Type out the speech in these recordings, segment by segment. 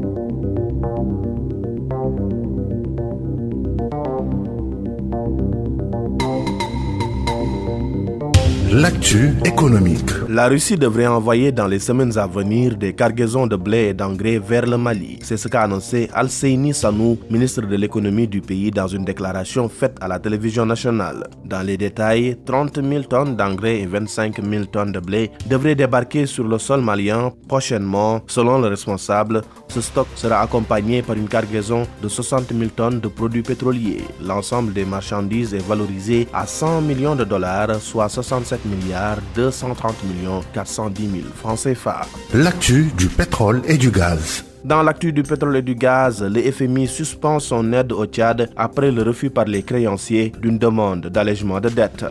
Thank you. L'actu économique. La Russie devrait envoyer dans les semaines à venir des cargaisons de blé et d'engrais vers le Mali. C'est ce qu'a annoncé Al-Seini Sanou, ministre de l'économie du pays, dans une déclaration faite à la télévision nationale. Dans les détails, 30 000 tonnes d'engrais et 25 000 tonnes de blé devraient débarquer sur le sol malien prochainement. Selon le responsable, ce stock sera accompagné par une cargaison de 60 000 tonnes de produits pétroliers. L'ensemble des marchandises est valorisé à 100 millions de dollars, soit 67 milliards 230 millions 410 000 francs CFA. L'actu du pétrole et du gaz. Dans l'actu du pétrole et du gaz, le FMI suspend son aide au Tchad après le refus par les créanciers d'une demande d'allègement de dette.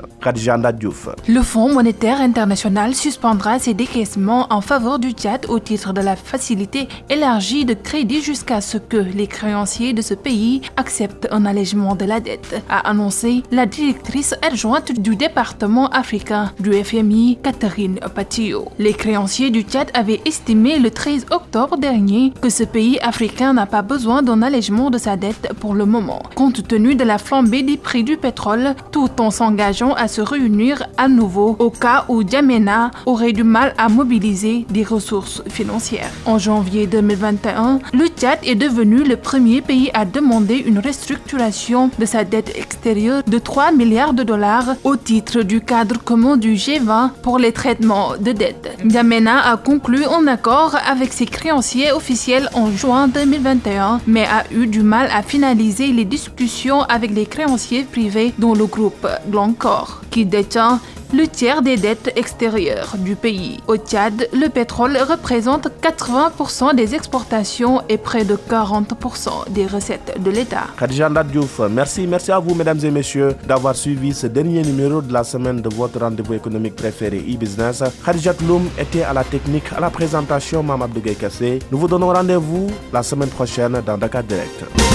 Le Fonds monétaire international suspendra ses décaissements en faveur du Tchad au titre de la facilité élargie de crédit jusqu'à ce que les créanciers de ce pays acceptent un allègement de la dette, a annoncé la directrice adjointe du département africain du FMI, Catherine Patillo. Les créanciers du Tchad avaient estimé le 13 octobre dernier que ce pays africain n'a pas besoin d'un allègement de sa dette pour le moment, compte tenu de la flambée des prix du pétrole, tout en s'engageant à se réunir à nouveau au cas où Djamena aurait du mal à mobiliser des ressources financières. En janvier 2021, le Tchad est devenu le premier pays à demander une restructuration de sa dette extérieure de 3 milliards de dollars au titre du cadre commun du G20 pour les traitements de dette. Djamena a conclu un accord avec ses créanciers officiels en juin 2021, mais a eu du mal à finaliser les discussions avec les créanciers privés dont le groupe Glencore, qui détient le tiers des dettes extérieures du pays. Au Tchad, le pétrole représente 80% des exportations et près de 40% des recettes de l'État. Khadijanda Diouf, merci, merci à vous mesdames et messieurs d'avoir suivi ce dernier numéro de la semaine de votre rendez-vous économique préféré e-business. Khadijat Loum était à la technique, à la présentation Mamad Kassé. Nous vous donnons rendez-vous la semaine prochaine dans Dakar Direct.